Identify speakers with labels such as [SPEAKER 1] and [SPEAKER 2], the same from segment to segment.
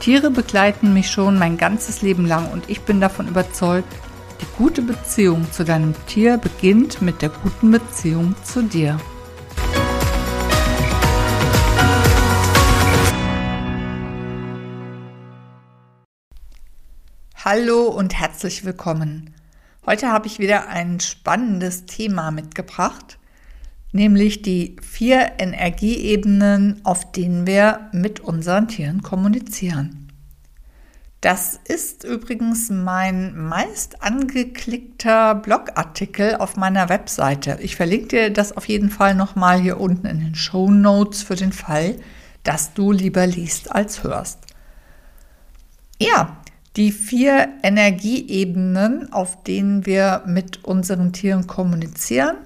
[SPEAKER 1] Tiere begleiten mich schon mein ganzes Leben lang und ich bin davon überzeugt, die gute Beziehung zu deinem Tier beginnt mit der guten Beziehung zu dir. Hallo und herzlich willkommen. Heute habe ich wieder ein spannendes Thema mitgebracht, nämlich die vier Energieebenen, auf denen wir mit unseren Tieren kommunizieren. Das ist übrigens mein meist angeklickter Blogartikel auf meiner Webseite. Ich verlinke dir das auf jeden Fall nochmal hier unten in den Show Notes für den Fall, dass du lieber liest als hörst. Ja, die vier Energieebenen, auf denen wir mit unseren Tieren kommunizieren,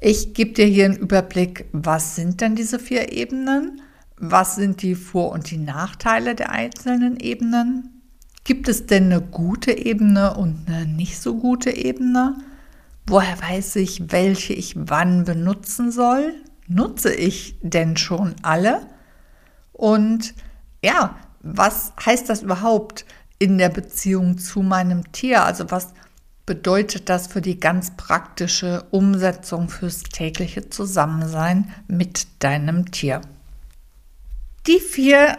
[SPEAKER 1] ich gebe dir hier einen Überblick, was sind denn diese vier Ebenen? Was sind die Vor- und die Nachteile der einzelnen Ebenen? Gibt es denn eine gute Ebene und eine nicht so gute Ebene? Woher weiß ich, welche ich wann benutzen soll? Nutze ich denn schon alle? Und ja, was heißt das überhaupt in der Beziehung zu meinem Tier? Also was bedeutet das für die ganz praktische Umsetzung fürs tägliche Zusammensein mit deinem Tier. Die vier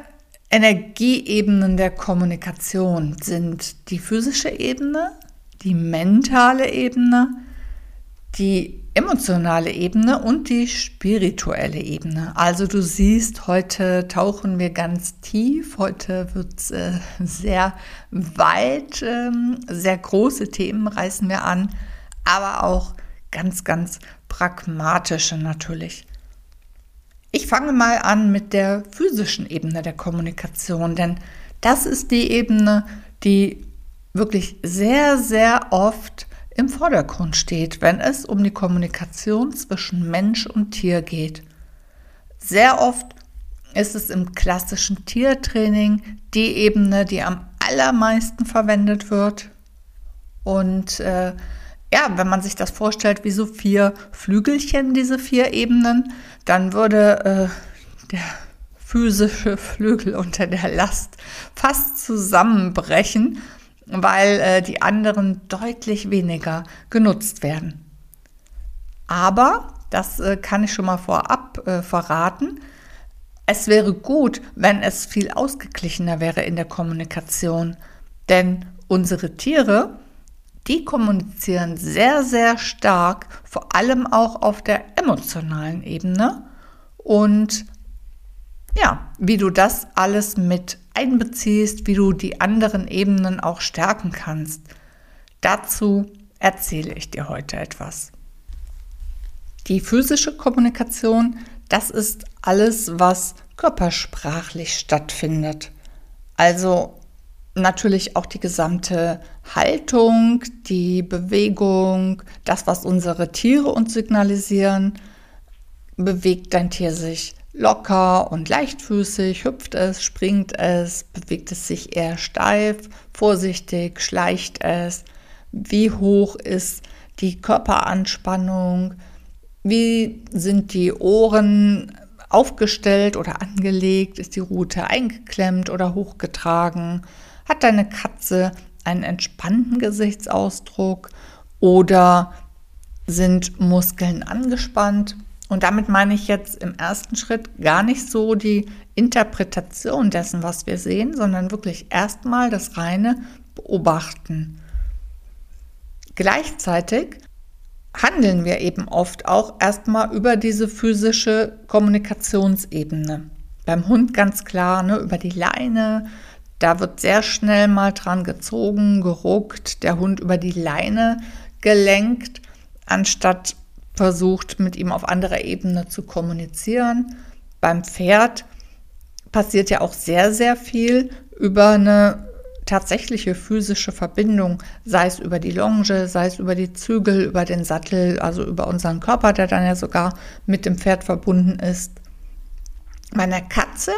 [SPEAKER 1] Energieebenen der Kommunikation sind die physische Ebene, die mentale Ebene, die emotionale Ebene und die spirituelle Ebene. Also du siehst, heute tauchen wir ganz tief, heute wird es äh, sehr weit, ähm, sehr große Themen reißen wir an, aber auch ganz, ganz pragmatische natürlich. Ich fange mal an mit der physischen Ebene der Kommunikation, denn das ist die Ebene, die wirklich sehr, sehr oft im Vordergrund steht, wenn es um die Kommunikation zwischen Mensch und Tier geht. Sehr oft ist es im klassischen Tiertraining die Ebene, die am allermeisten verwendet wird. Und äh, ja, wenn man sich das vorstellt wie so vier Flügelchen, diese vier Ebenen, dann würde äh, der physische Flügel unter der Last fast zusammenbrechen weil äh, die anderen deutlich weniger genutzt werden. Aber, das äh, kann ich schon mal vorab äh, verraten, es wäre gut, wenn es viel ausgeglichener wäre in der Kommunikation. Denn unsere Tiere, die kommunizieren sehr, sehr stark, vor allem auch auf der emotionalen Ebene. Und ja, wie du das alles mit einbeziehst, wie du die anderen Ebenen auch stärken kannst. Dazu erzähle ich dir heute etwas. Die physische Kommunikation, das ist alles, was körpersprachlich stattfindet. Also natürlich auch die gesamte Haltung, die Bewegung, das, was unsere Tiere uns signalisieren. Bewegt dein Tier sich Locker und leichtfüßig hüpft es, springt es, bewegt es sich eher steif, vorsichtig, schleicht es. Wie hoch ist die Körperanspannung? Wie sind die Ohren aufgestellt oder angelegt? Ist die Rute eingeklemmt oder hochgetragen? Hat deine Katze einen entspannten Gesichtsausdruck oder sind Muskeln angespannt? Und damit meine ich jetzt im ersten Schritt gar nicht so die Interpretation dessen, was wir sehen, sondern wirklich erstmal das reine Beobachten. Gleichzeitig handeln wir eben oft auch erstmal über diese physische Kommunikationsebene. Beim Hund ganz klar, ne, über die Leine, da wird sehr schnell mal dran gezogen, geruckt, der Hund über die Leine gelenkt, anstatt versucht, mit ihm auf anderer Ebene zu kommunizieren. Beim Pferd passiert ja auch sehr, sehr viel über eine tatsächliche physische Verbindung, sei es über die Longe, sei es über die Zügel, über den Sattel, also über unseren Körper, der dann ja sogar mit dem Pferd verbunden ist. Bei einer Katze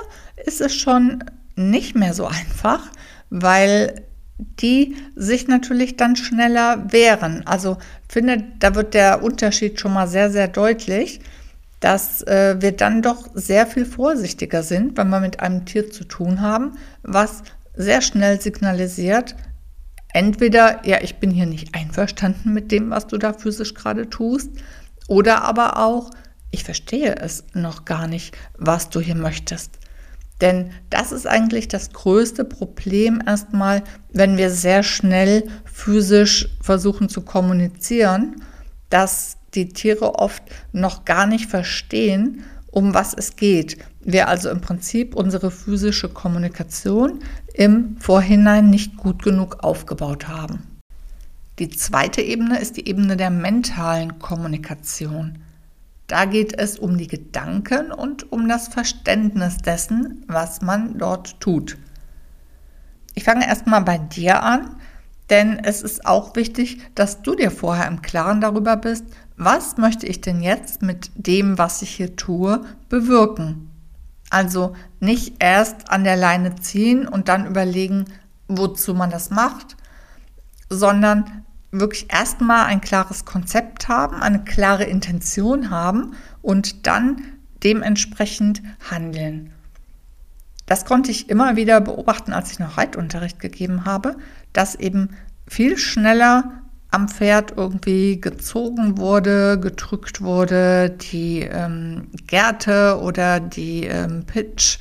[SPEAKER 1] ist es schon nicht mehr so einfach, weil die sich natürlich dann schneller wehren. Also finde, da wird der Unterschied schon mal sehr, sehr deutlich, dass äh, wir dann doch sehr viel vorsichtiger sind, wenn wir mit einem Tier zu tun haben, was sehr schnell signalisiert, entweder, ja, ich bin hier nicht einverstanden mit dem, was du da physisch gerade tust, oder aber auch, ich verstehe es noch gar nicht, was du hier möchtest. Denn das ist eigentlich das größte Problem erstmal, wenn wir sehr schnell physisch versuchen zu kommunizieren, dass die Tiere oft noch gar nicht verstehen, um was es geht. Wir also im Prinzip unsere physische Kommunikation im Vorhinein nicht gut genug aufgebaut haben. Die zweite Ebene ist die Ebene der mentalen Kommunikation. Da geht es um die Gedanken und um das Verständnis dessen, was man dort tut. Ich fange erstmal bei dir an, denn es ist auch wichtig, dass du dir vorher im Klaren darüber bist, was möchte ich denn jetzt mit dem, was ich hier tue, bewirken. Also nicht erst an der Leine ziehen und dann überlegen, wozu man das macht, sondern wirklich erstmal ein klares Konzept haben, eine klare Intention haben und dann dementsprechend handeln. Das konnte ich immer wieder beobachten, als ich noch Reitunterricht gegeben habe, dass eben viel schneller am Pferd irgendwie gezogen wurde, gedrückt wurde, die ähm, Gerte oder die ähm, Pitch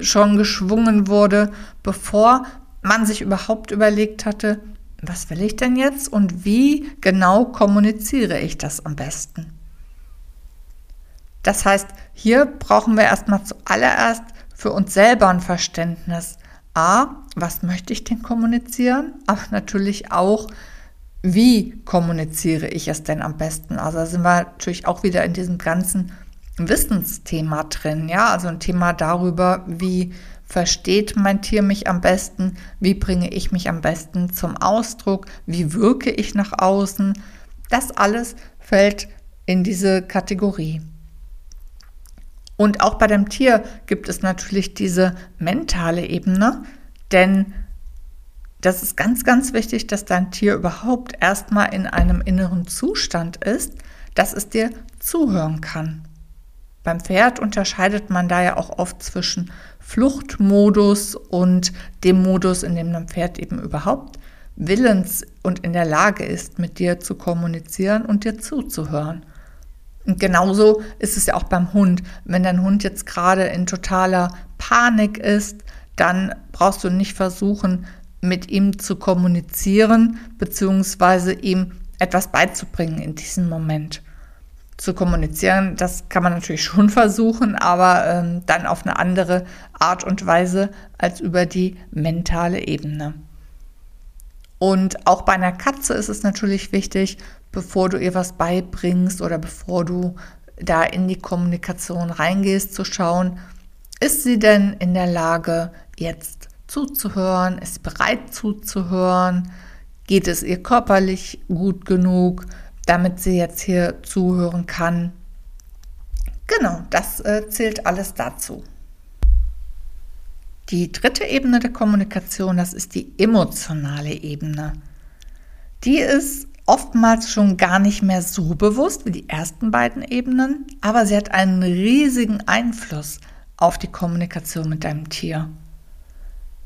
[SPEAKER 1] schon geschwungen wurde, bevor man sich überhaupt überlegt hatte, was will ich denn jetzt und wie genau kommuniziere ich das am besten? Das heißt, hier brauchen wir erstmal zuallererst für uns selber ein Verständnis. A, was möchte ich denn kommunizieren? Aber natürlich auch, wie kommuniziere ich es denn am besten? Also da sind wir natürlich auch wieder in diesem ganzen Wissensthema drin, ja, also ein Thema darüber, wie versteht mein Tier mich am besten, wie bringe ich mich am besten zum Ausdruck, wie wirke ich nach außen. Das alles fällt in diese Kategorie. Und auch bei dem Tier gibt es natürlich diese mentale Ebene, denn das ist ganz, ganz wichtig, dass dein Tier überhaupt erstmal in einem inneren Zustand ist, dass es dir zuhören kann. Beim Pferd unterscheidet man da ja auch oft zwischen Fluchtmodus und dem Modus, in dem ein Pferd eben überhaupt willens und in der Lage ist, mit dir zu kommunizieren und dir zuzuhören. Und genauso ist es ja auch beim Hund. Wenn dein Hund jetzt gerade in totaler Panik ist, dann brauchst du nicht versuchen, mit ihm zu kommunizieren, beziehungsweise ihm etwas beizubringen in diesem Moment zu kommunizieren. Das kann man natürlich schon versuchen, aber ähm, dann auf eine andere Art und Weise als über die mentale Ebene. Und auch bei einer Katze ist es natürlich wichtig, bevor du ihr was beibringst oder bevor du da in die Kommunikation reingehst, zu schauen, ist sie denn in der Lage, jetzt zuzuhören? Ist sie bereit zuzuhören? Geht es ihr körperlich gut genug? Damit sie jetzt hier zuhören kann. Genau, das äh, zählt alles dazu. Die dritte Ebene der Kommunikation, das ist die emotionale Ebene. Die ist oftmals schon gar nicht mehr so bewusst wie die ersten beiden Ebenen, aber sie hat einen riesigen Einfluss auf die Kommunikation mit deinem Tier.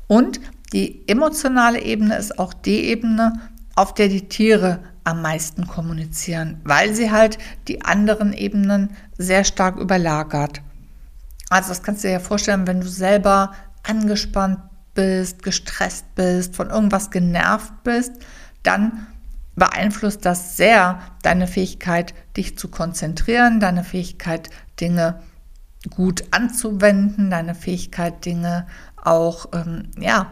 [SPEAKER 1] Und die emotionale Ebene ist auch die Ebene, auf der die Tiere am meisten kommunizieren, weil sie halt die anderen Ebenen sehr stark überlagert. Also das kannst du dir ja vorstellen, wenn du selber angespannt bist, gestresst bist, von irgendwas genervt bist, dann beeinflusst das sehr deine Fähigkeit, dich zu konzentrieren, deine Fähigkeit, Dinge gut anzuwenden, deine Fähigkeit, Dinge auch ähm, ja,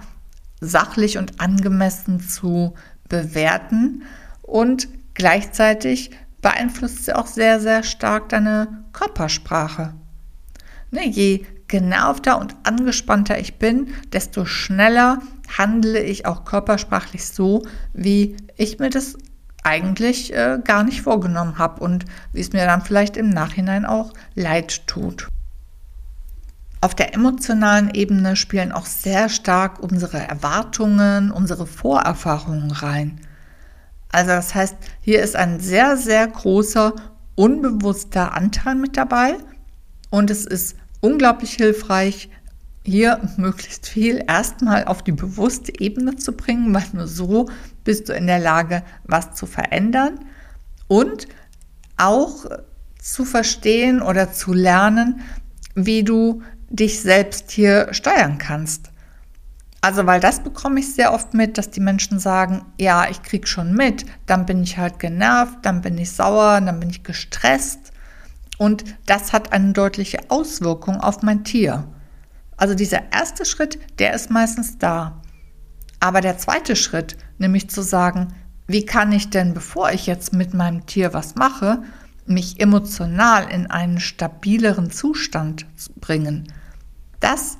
[SPEAKER 1] sachlich und angemessen zu bewerten und gleichzeitig beeinflusst sie auch sehr, sehr stark deine Körpersprache. Ne, je genervter und angespannter ich bin, desto schneller handle ich auch körpersprachlich so, wie ich mir das eigentlich äh, gar nicht vorgenommen habe und wie es mir dann vielleicht im Nachhinein auch leid tut. Auf der emotionalen Ebene spielen auch sehr stark unsere Erwartungen, unsere Vorerfahrungen rein. Also das heißt, hier ist ein sehr, sehr großer unbewusster Anteil mit dabei und es ist unglaublich hilfreich, hier möglichst viel erstmal auf die bewusste Ebene zu bringen, weil nur so bist du in der Lage, was zu verändern und auch zu verstehen oder zu lernen, wie du dich selbst hier steuern kannst. Also, weil das bekomme ich sehr oft mit, dass die Menschen sagen, ja, ich krieg schon mit, dann bin ich halt genervt, dann bin ich sauer, dann bin ich gestresst. Und das hat eine deutliche Auswirkung auf mein Tier. Also dieser erste Schritt, der ist meistens da. Aber der zweite Schritt, nämlich zu sagen, wie kann ich denn, bevor ich jetzt mit meinem Tier was mache, mich emotional in einen stabileren Zustand bringen. Das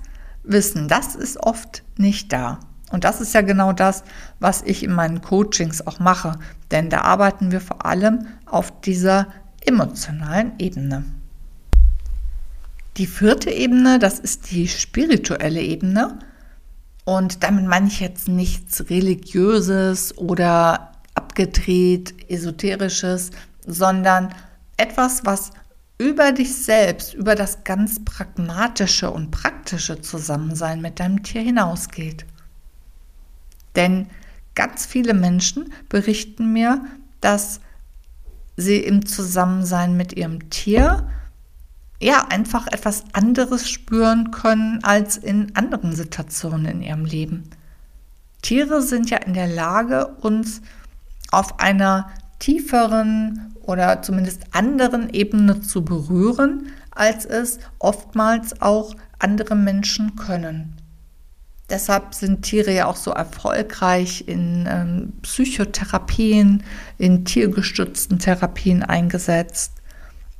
[SPEAKER 1] Wissen, das ist oft nicht da. Und das ist ja genau das, was ich in meinen Coachings auch mache. Denn da arbeiten wir vor allem auf dieser emotionalen Ebene. Die vierte Ebene, das ist die spirituelle Ebene. Und damit meine ich jetzt nichts Religiöses oder abgedreht, Esoterisches, sondern etwas, was über dich selbst, über das ganz pragmatische und praktische Zusammensein mit deinem Tier hinausgeht. Denn ganz viele Menschen berichten mir, dass sie im Zusammensein mit ihrem Tier ja einfach etwas anderes spüren können als in anderen Situationen in ihrem Leben. Tiere sind ja in der Lage, uns auf einer tieferen oder zumindest anderen Ebene zu berühren, als es oftmals auch andere Menschen können. Deshalb sind Tiere ja auch so erfolgreich in ähm, Psychotherapien, in tiergestützten Therapien eingesetzt.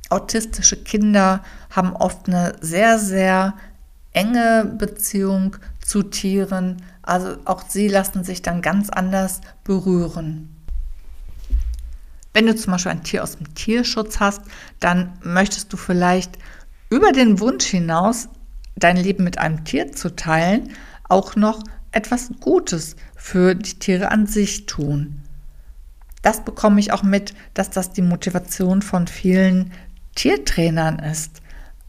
[SPEAKER 1] Autistische Kinder haben oft eine sehr, sehr enge Beziehung zu Tieren. Also auch sie lassen sich dann ganz anders berühren. Wenn du zum Beispiel ein Tier aus dem Tierschutz hast, dann möchtest du vielleicht über den Wunsch hinaus, dein Leben mit einem Tier zu teilen, auch noch etwas Gutes für die Tiere an sich tun. Das bekomme ich auch mit, dass das die Motivation von vielen Tiertrainern ist.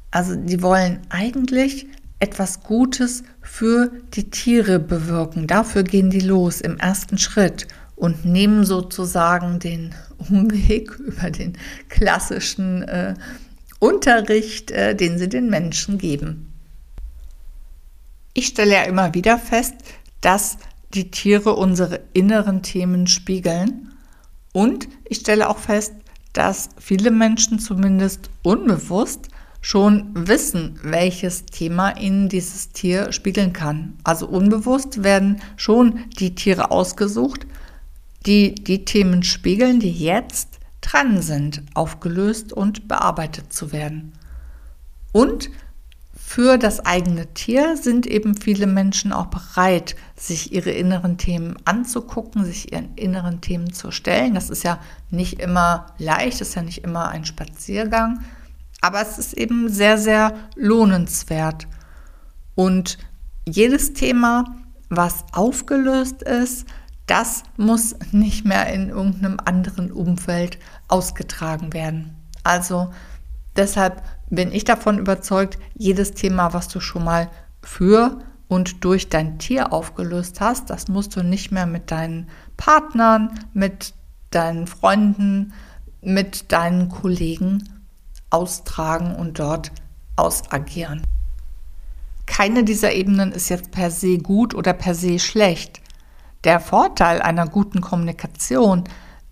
[SPEAKER 1] Also die wollen eigentlich etwas Gutes für die Tiere bewirken. Dafür gehen die los im ersten Schritt und nehmen sozusagen den Umweg über den klassischen äh, Unterricht, äh, den sie den Menschen geben. Ich stelle ja immer wieder fest, dass die Tiere unsere inneren Themen spiegeln und ich stelle auch fest, dass viele Menschen zumindest unbewusst schon wissen, welches Thema ihnen dieses Tier spiegeln kann. Also unbewusst werden schon die Tiere ausgesucht, die die Themen spiegeln, die jetzt dran sind, aufgelöst und bearbeitet zu werden. Und für das eigene Tier sind eben viele Menschen auch bereit, sich ihre inneren Themen anzugucken, sich ihren inneren Themen zu stellen. Das ist ja nicht immer leicht, ist ja nicht immer ein Spaziergang, aber es ist eben sehr, sehr lohnenswert. Und jedes Thema, was aufgelöst ist, das muss nicht mehr in irgendeinem anderen Umfeld ausgetragen werden. Also deshalb bin ich davon überzeugt, jedes Thema, was du schon mal für und durch dein Tier aufgelöst hast, das musst du nicht mehr mit deinen Partnern, mit deinen Freunden, mit deinen Kollegen austragen und dort ausagieren. Keine dieser Ebenen ist jetzt per se gut oder per se schlecht. Der Vorteil einer guten Kommunikation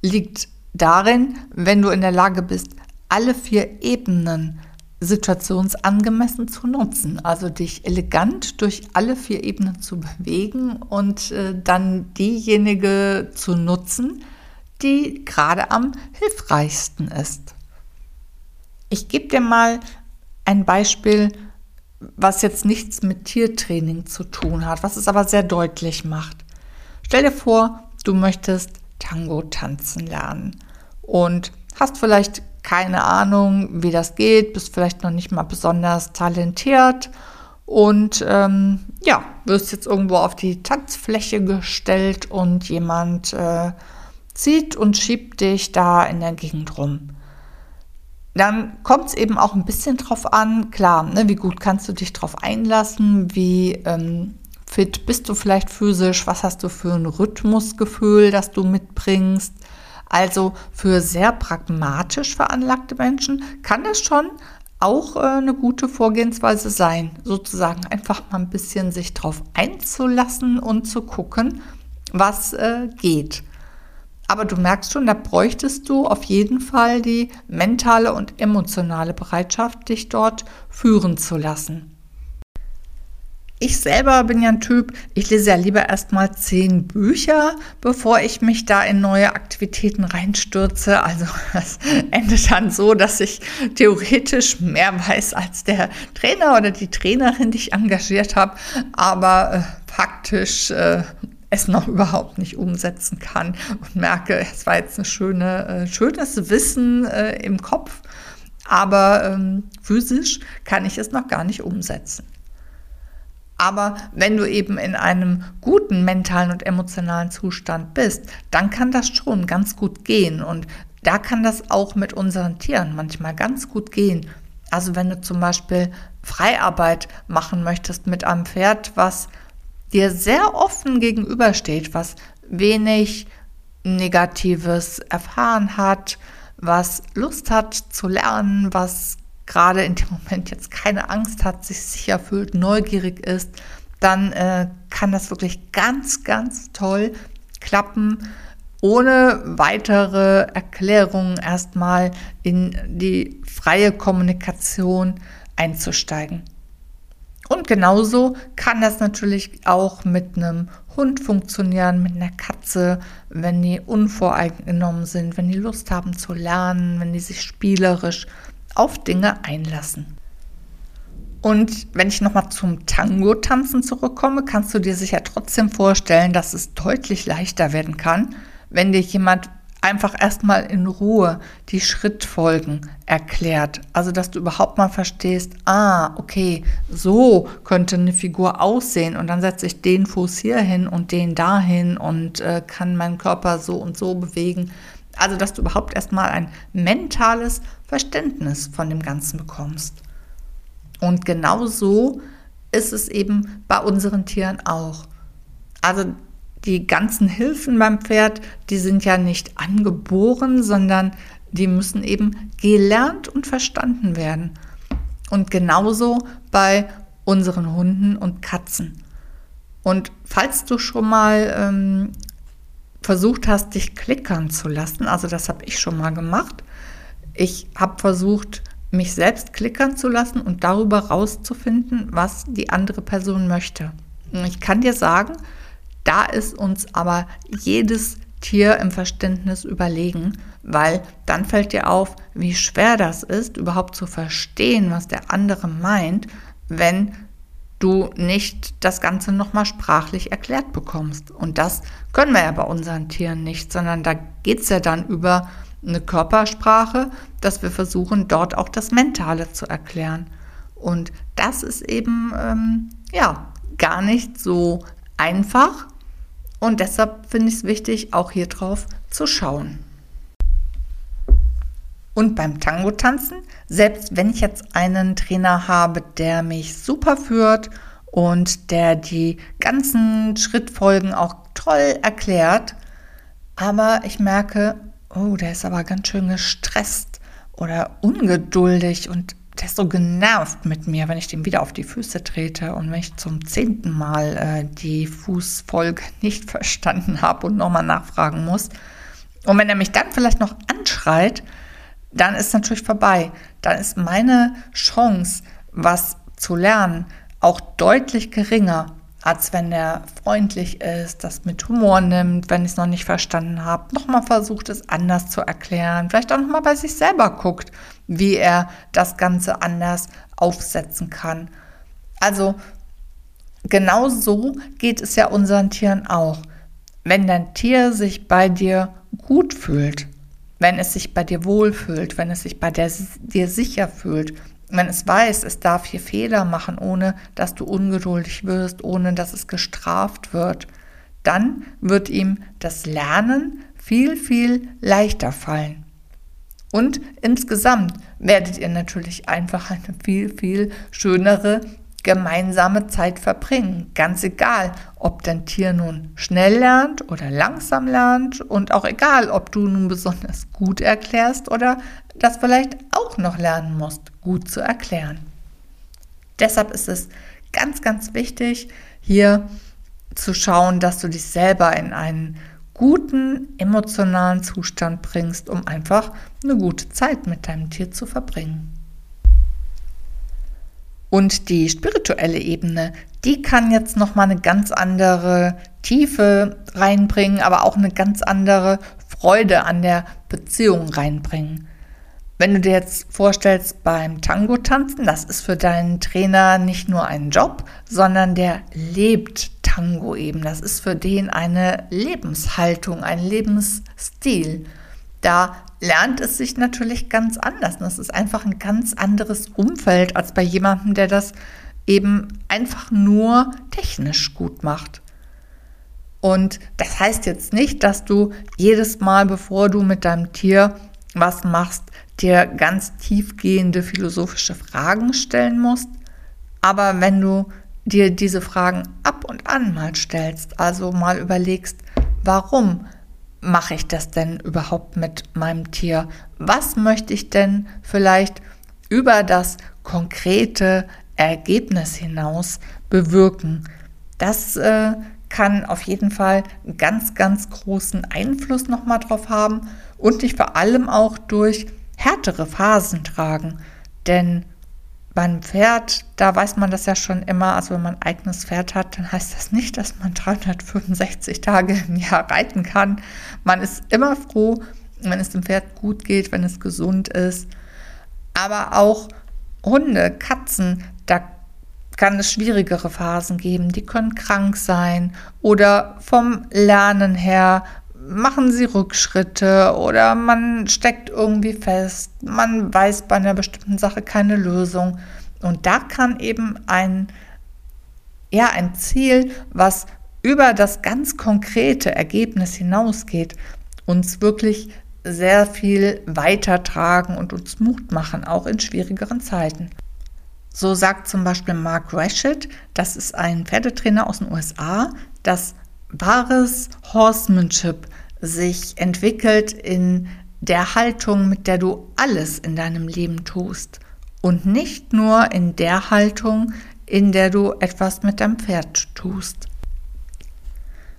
[SPEAKER 1] liegt darin, wenn du in der Lage bist, alle vier Ebenen situationsangemessen zu nutzen, also dich elegant durch alle vier Ebenen zu bewegen und äh, dann diejenige zu nutzen, die gerade am hilfreichsten ist. Ich gebe dir mal ein Beispiel was jetzt nichts mit Tiertraining zu tun hat, was es aber sehr deutlich macht. Stell dir vor, du möchtest Tango tanzen lernen und hast vielleicht keine Ahnung, wie das geht, bist vielleicht noch nicht mal besonders talentiert und ähm, ja, wirst jetzt irgendwo auf die Tanzfläche gestellt und jemand äh, zieht und schiebt dich da in der Gegend rum. Dann kommt es eben auch ein bisschen drauf an, klar, ne, wie gut kannst du dich drauf einlassen, wie ähm, fit bist du vielleicht physisch, was hast du für ein Rhythmusgefühl, das du mitbringst. Also für sehr pragmatisch veranlagte Menschen kann das schon auch äh, eine gute Vorgehensweise sein, sozusagen einfach mal ein bisschen sich drauf einzulassen und zu gucken, was äh, geht. Aber du merkst schon, da bräuchtest du auf jeden Fall die mentale und emotionale Bereitschaft, dich dort führen zu lassen. Ich selber bin ja ein Typ, ich lese ja lieber erstmal zehn Bücher, bevor ich mich da in neue Aktivitäten reinstürze. Also es endet dann so, dass ich theoretisch mehr weiß als der Trainer oder die Trainerin, die ich engagiert habe, aber äh, faktisch äh, es noch überhaupt nicht umsetzen kann und merke, es war jetzt ein schöne, äh, schönes Wissen äh, im Kopf, aber ähm, physisch kann ich es noch gar nicht umsetzen. Aber wenn du eben in einem guten mentalen und emotionalen Zustand bist, dann kann das schon ganz gut gehen. Und da kann das auch mit unseren Tieren manchmal ganz gut gehen. Also wenn du zum Beispiel Freiarbeit machen möchtest mit einem Pferd, was dir sehr offen gegenübersteht, was wenig Negatives erfahren hat, was Lust hat zu lernen, was gerade in dem Moment jetzt keine Angst hat, sich sicher fühlt, neugierig ist, dann äh, kann das wirklich ganz, ganz toll klappen, ohne weitere Erklärungen erstmal in die freie Kommunikation einzusteigen. Und genauso kann das natürlich auch mit einem Hund funktionieren, mit einer Katze, wenn die unvoreingenommen sind, wenn die Lust haben zu lernen, wenn die sich spielerisch auf Dinge einlassen. Und wenn ich nochmal zum Tango-Tanzen zurückkomme, kannst du dir sicher trotzdem vorstellen, dass es deutlich leichter werden kann, wenn dir jemand einfach erstmal in Ruhe die Schrittfolgen erklärt. Also, dass du überhaupt mal verstehst, ah, okay, so könnte eine Figur aussehen und dann setze ich den Fuß hier hin und den dahin und äh, kann meinen Körper so und so bewegen. Also, dass du überhaupt erstmal ein mentales Verständnis von dem Ganzen bekommst. Und genau so ist es eben bei unseren Tieren auch. Also die ganzen Hilfen beim Pferd, die sind ja nicht angeboren, sondern die müssen eben gelernt und verstanden werden. Und genauso bei unseren Hunden und Katzen. Und falls du schon mal ähm, versucht hast, dich klickern zu lassen, also das habe ich schon mal gemacht, ich habe versucht, mich selbst klickern zu lassen und darüber rauszufinden, was die andere Person möchte. Ich kann dir sagen, da ist uns aber jedes Tier im Verständnis überlegen, weil dann fällt dir auf, wie schwer das ist, überhaupt zu verstehen, was der andere meint, wenn du nicht das Ganze nochmal sprachlich erklärt bekommst. Und das können wir ja bei unseren Tieren nicht, sondern da geht es ja dann über eine Körpersprache, dass wir versuchen, dort auch das Mentale zu erklären. Und das ist eben ähm, ja gar nicht so einfach. Und deshalb finde ich es wichtig, auch hier drauf zu schauen. Und beim Tango-Tanzen, selbst wenn ich jetzt einen Trainer habe, der mich super führt und der die ganzen Schrittfolgen auch toll erklärt, aber ich merke, oh, der ist aber ganz schön gestresst oder ungeduldig und der ist so genervt mit mir, wenn ich dem wieder auf die Füße trete und wenn ich zum zehnten Mal äh, die Fußfolge nicht verstanden habe und nochmal nachfragen muss. Und wenn er mich dann vielleicht noch anschreit, dann ist natürlich vorbei. Dann ist meine Chance, was zu lernen, auch deutlich geringer als wenn er freundlich ist, das mit Humor nimmt, wenn ich es noch nicht verstanden habe, nochmal versucht es anders zu erklären, vielleicht auch nochmal bei sich selber guckt, wie er das Ganze anders aufsetzen kann. Also genau so geht es ja unseren Tieren auch. Wenn dein Tier sich bei dir gut fühlt, wenn es sich bei dir wohlfühlt, wenn es sich bei der, dir sicher fühlt, wenn es weiß, es darf hier Fehler machen, ohne dass du ungeduldig wirst, ohne dass es gestraft wird, dann wird ihm das Lernen viel, viel leichter fallen. Und insgesamt werdet ihr natürlich einfach eine viel, viel schönere gemeinsame Zeit verbringen. Ganz egal, ob dein Tier nun schnell lernt oder langsam lernt und auch egal, ob du nun besonders gut erklärst oder das vielleicht auch noch lernen musst, gut zu erklären. Deshalb ist es ganz, ganz wichtig, hier zu schauen, dass du dich selber in einen guten emotionalen Zustand bringst, um einfach eine gute Zeit mit deinem Tier zu verbringen. Und die spirituelle Ebene, die kann jetzt noch mal eine ganz andere Tiefe reinbringen, aber auch eine ganz andere Freude an der Beziehung reinbringen. Wenn du dir jetzt vorstellst beim Tango tanzen, das ist für deinen Trainer nicht nur ein Job, sondern der lebt Tango eben. Das ist für den eine Lebenshaltung, ein Lebensstil. Da lernt es sich natürlich ganz anders. Das ist einfach ein ganz anderes Umfeld als bei jemandem, der das eben einfach nur technisch gut macht. Und das heißt jetzt nicht, dass du jedes Mal, bevor du mit deinem Tier was machst, dir ganz tiefgehende philosophische Fragen stellen musst. Aber wenn du dir diese Fragen ab und an mal stellst, also mal überlegst, warum mache ich das denn überhaupt mit meinem Tier? Was möchte ich denn vielleicht über das konkrete Ergebnis hinaus bewirken? Das äh, kann auf jeden Fall einen ganz, ganz großen Einfluss nochmal drauf haben und dich vor allem auch durch härtere Phasen tragen. Denn beim Pferd, da weiß man das ja schon immer, also wenn man ein eigenes Pferd hat, dann heißt das nicht, dass man 365 Tage im Jahr reiten kann. Man ist immer froh, wenn es dem Pferd gut geht, wenn es gesund ist. Aber auch Hunde, Katzen, da kann es schwierigere Phasen geben. Die können krank sein oder vom Lernen her machen sie Rückschritte oder man steckt irgendwie fest, man weiß bei einer bestimmten Sache keine Lösung. Und da kann eben ein, ja, ein Ziel, was über das ganz konkrete Ergebnis hinausgeht, uns wirklich sehr viel weitertragen und uns Mut machen, auch in schwierigeren Zeiten. So sagt zum Beispiel Mark Rashid, das ist ein Pferdetrainer aus den USA, dass wahres Horsemanship sich entwickelt in der Haltung, mit der du alles in deinem Leben tust und nicht nur in der Haltung, in der du etwas mit deinem Pferd tust.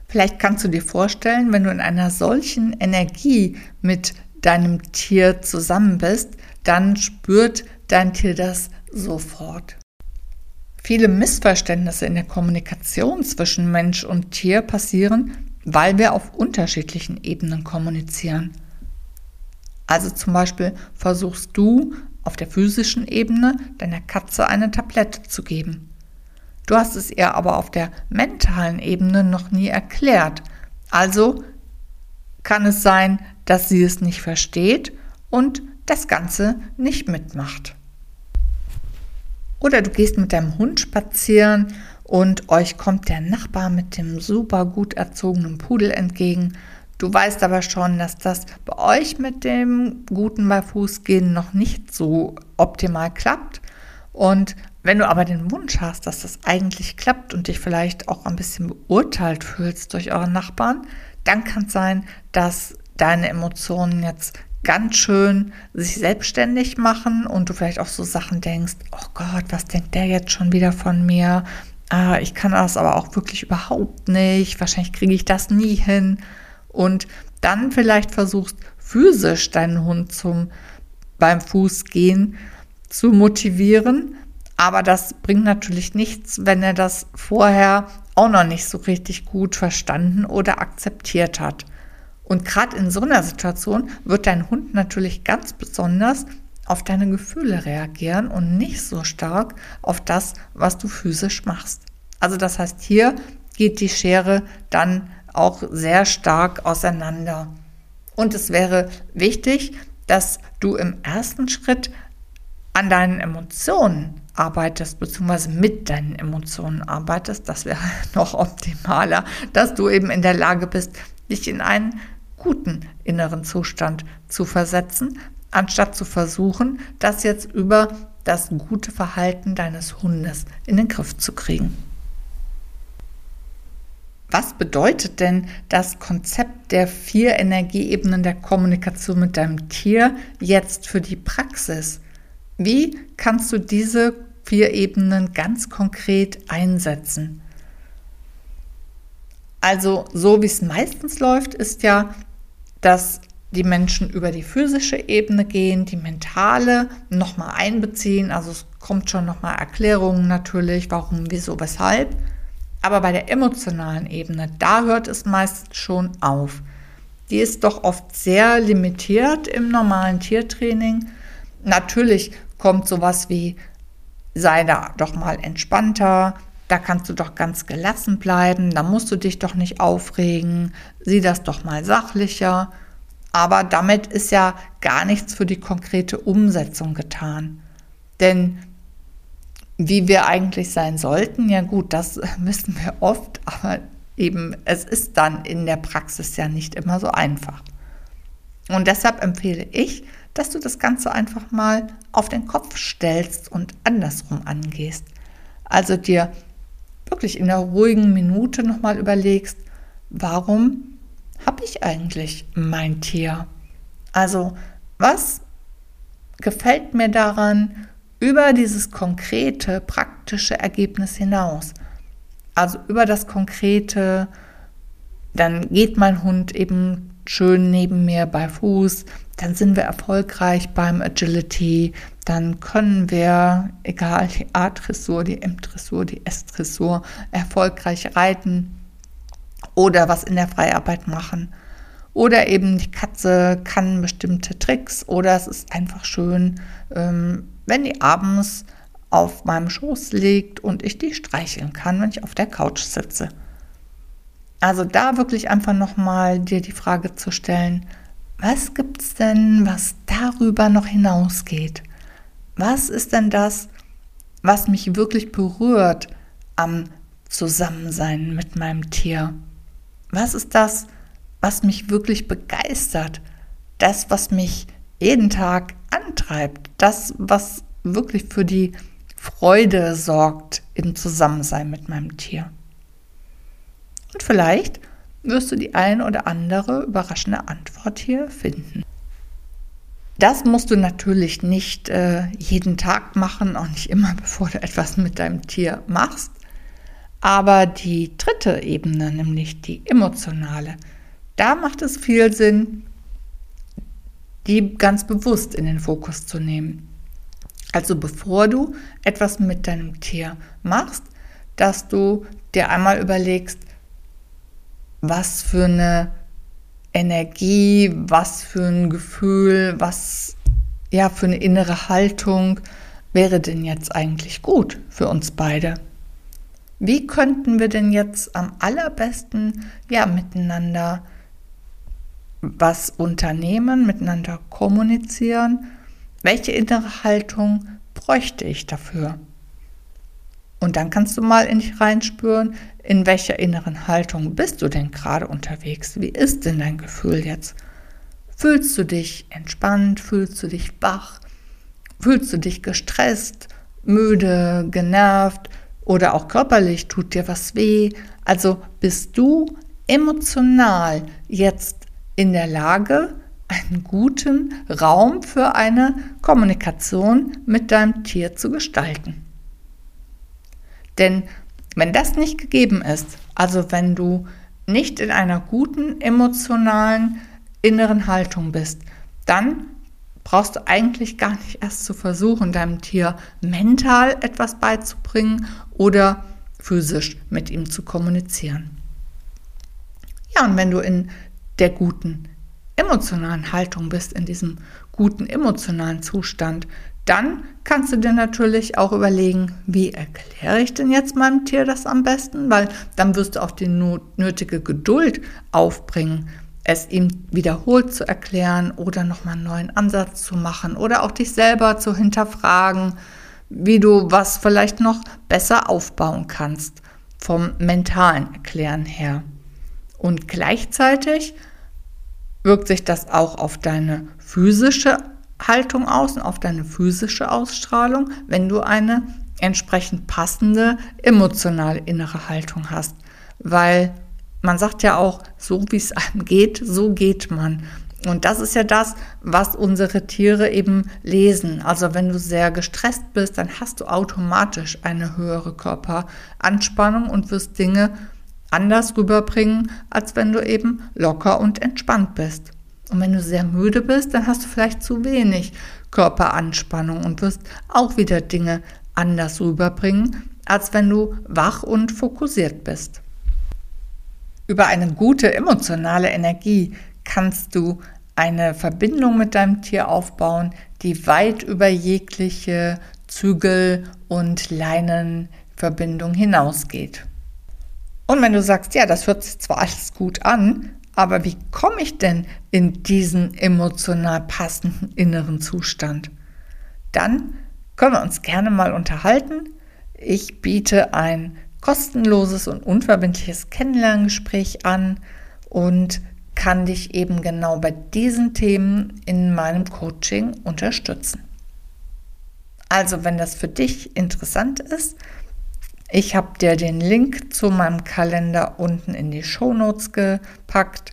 [SPEAKER 1] Vielleicht kannst du dir vorstellen, wenn du in einer solchen Energie mit deinem Tier zusammen bist, dann spürt dein Tier das sofort. Viele Missverständnisse in der Kommunikation zwischen Mensch und Tier passieren, weil wir auf unterschiedlichen Ebenen kommunizieren. Also zum Beispiel versuchst du auf der physischen Ebene deiner Katze eine Tablette zu geben. Du hast es ihr aber auf der mentalen Ebene noch nie erklärt. Also kann es sein, dass sie es nicht versteht und das Ganze nicht mitmacht. Oder du gehst mit deinem Hund spazieren und euch kommt der Nachbar mit dem super gut erzogenen Pudel entgegen. Du weißt aber schon, dass das bei euch mit dem guten bei Fußgehen noch nicht so optimal klappt. Und wenn du aber den Wunsch hast, dass das eigentlich klappt und dich vielleicht auch ein bisschen beurteilt fühlst durch euren Nachbarn, dann kann es sein, dass deine Emotionen jetzt ganz schön sich selbstständig machen und du vielleicht auch so Sachen denkst, oh Gott, was denkt der jetzt schon wieder von mir? Ah, ich kann das aber auch wirklich überhaupt nicht. Wahrscheinlich kriege ich das nie hin. Und dann vielleicht versuchst, physisch deinen Hund zum beim Fußgehen zu motivieren. Aber das bringt natürlich nichts, wenn er das vorher auch noch nicht so richtig gut verstanden oder akzeptiert hat. Und gerade in so einer Situation wird dein Hund natürlich ganz besonders auf deine Gefühle reagieren und nicht so stark auf das, was du physisch machst. Also das heißt, hier geht die Schere dann auch sehr stark auseinander. Und es wäre wichtig, dass du im ersten Schritt an deinen Emotionen arbeitest, beziehungsweise mit deinen Emotionen arbeitest. Das wäre noch optimaler, dass du eben in der Lage bist, dich in einen guten inneren Zustand zu versetzen, anstatt zu versuchen, das jetzt über das gute Verhalten deines Hundes in den Griff zu kriegen. Was bedeutet denn das Konzept der vier Energieebenen der Kommunikation mit deinem Tier jetzt für die Praxis? Wie kannst du diese vier Ebenen ganz konkret einsetzen? Also so wie es meistens läuft, ist ja, dass die Menschen über die physische Ebene gehen, die mentale nochmal einbeziehen. Also es kommt schon nochmal Erklärungen natürlich, warum, wieso, weshalb. Aber bei der emotionalen Ebene, da hört es meist schon auf. Die ist doch oft sehr limitiert im normalen Tiertraining. Natürlich kommt sowas wie, sei da doch mal entspannter, da kannst du doch ganz gelassen bleiben, da musst du dich doch nicht aufregen, sieh das doch mal sachlicher. Aber damit ist ja gar nichts für die konkrete Umsetzung getan. Denn wie wir eigentlich sein sollten, ja gut, das wissen wir oft, aber eben es ist dann in der Praxis ja nicht immer so einfach. Und deshalb empfehle ich, dass du das Ganze einfach mal auf den Kopf stellst und andersrum angehst. Also dir wirklich in der ruhigen Minute nochmal überlegst, warum habe ich eigentlich mein Tier? Also was gefällt mir daran über dieses konkrete, praktische Ergebnis hinaus? Also über das konkrete, dann geht mein Hund eben schön neben mir bei Fuß, dann sind wir erfolgreich beim Agility, dann können wir, egal die A-Dressur, die M-Dressur, die S-Dressur, erfolgreich reiten oder was in der Freiarbeit machen. Oder eben die Katze kann bestimmte Tricks oder es ist einfach schön, ähm, wenn die abends auf meinem Schoß liegt und ich die streicheln kann, wenn ich auf der Couch sitze. Also da wirklich einfach nochmal dir die Frage zu stellen, was gibt es denn, was darüber noch hinausgeht? Was ist denn das, was mich wirklich berührt am Zusammensein mit meinem Tier? Was ist das, was mich wirklich begeistert? Das, was mich jeden Tag antreibt? Das, was wirklich für die Freude sorgt im Zusammensein mit meinem Tier? Und vielleicht wirst du die ein oder andere überraschende Antwort hier finden. Das musst du natürlich nicht äh, jeden Tag machen, auch nicht immer, bevor du etwas mit deinem Tier machst. Aber die dritte Ebene, nämlich die emotionale, da macht es viel Sinn, die ganz bewusst in den Fokus zu nehmen. Also bevor du etwas mit deinem Tier machst, dass du dir einmal überlegst, was für eine Energie, was für ein Gefühl, was ja für eine innere Haltung wäre denn jetzt eigentlich gut für uns beide? Wie könnten wir denn jetzt am allerbesten ja miteinander was unternehmen, miteinander kommunizieren? Welche innere Haltung bräuchte ich dafür? Und dann kannst du mal in dich reinspüren, in welcher inneren Haltung bist du denn gerade unterwegs? Wie ist denn dein Gefühl jetzt? Fühlst du dich entspannt? Fühlst du dich wach? Fühlst du dich gestresst, müde, genervt oder auch körperlich tut dir was weh? Also bist du emotional jetzt in der Lage, einen guten Raum für eine Kommunikation mit deinem Tier zu gestalten. Denn wenn das nicht gegeben ist, also wenn du nicht in einer guten emotionalen inneren Haltung bist, dann brauchst du eigentlich gar nicht erst zu versuchen, deinem Tier mental etwas beizubringen oder physisch mit ihm zu kommunizieren. Ja, und wenn du in der guten emotionalen Haltung bist, in diesem guten emotionalen Zustand, dann kannst du dir natürlich auch überlegen, wie erkläre ich denn jetzt meinem Tier das am besten, weil dann wirst du auch die nötige Geduld aufbringen, es ihm wiederholt zu erklären oder nochmal einen neuen Ansatz zu machen oder auch dich selber zu hinterfragen, wie du was vielleicht noch besser aufbauen kannst vom mentalen Erklären her. Und gleichzeitig wirkt sich das auch auf deine physische Haltung aus und auf deine physische Ausstrahlung, wenn du eine entsprechend passende emotionale innere Haltung hast. Weil man sagt ja auch, so wie es einem geht, so geht man. Und das ist ja das, was unsere Tiere eben lesen. Also wenn du sehr gestresst bist, dann hast du automatisch eine höhere Körperanspannung und wirst Dinge anders rüberbringen, als wenn du eben locker und entspannt bist. Und wenn du sehr müde bist, dann hast du vielleicht zu wenig Körperanspannung und wirst auch wieder Dinge anders rüberbringen, als wenn du wach und fokussiert bist. Über eine gute emotionale Energie kannst du eine Verbindung mit deinem Tier aufbauen, die weit über jegliche Zügel und Leinenverbindung hinausgeht. Und wenn du sagst, ja, das hört sich zwar alles gut an, aber wie komme ich denn in diesen emotional passenden inneren Zustand? Dann können wir uns gerne mal unterhalten. Ich biete ein kostenloses und unverbindliches Kennenlerngespräch an und kann dich eben genau bei diesen Themen in meinem Coaching unterstützen. Also, wenn das für dich interessant ist, ich habe dir den Link zu meinem Kalender unten in die Show Notes gepackt.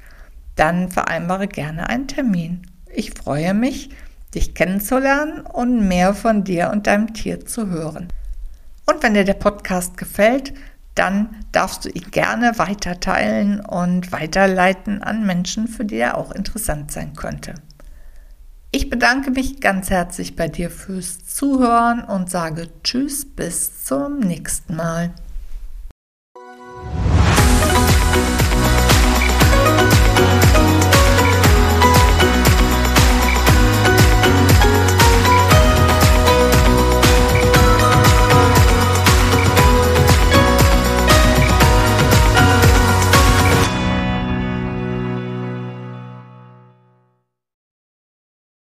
[SPEAKER 1] Dann vereinbare gerne einen Termin. Ich freue mich, dich kennenzulernen und mehr von dir und deinem Tier zu hören. Und wenn dir der Podcast gefällt, dann darfst du ihn gerne weiter teilen und weiterleiten an Menschen, für die er auch interessant sein könnte. Ich bedanke mich ganz herzlich bei dir fürs Zuhören und sage Tschüss bis zum nächsten Mal.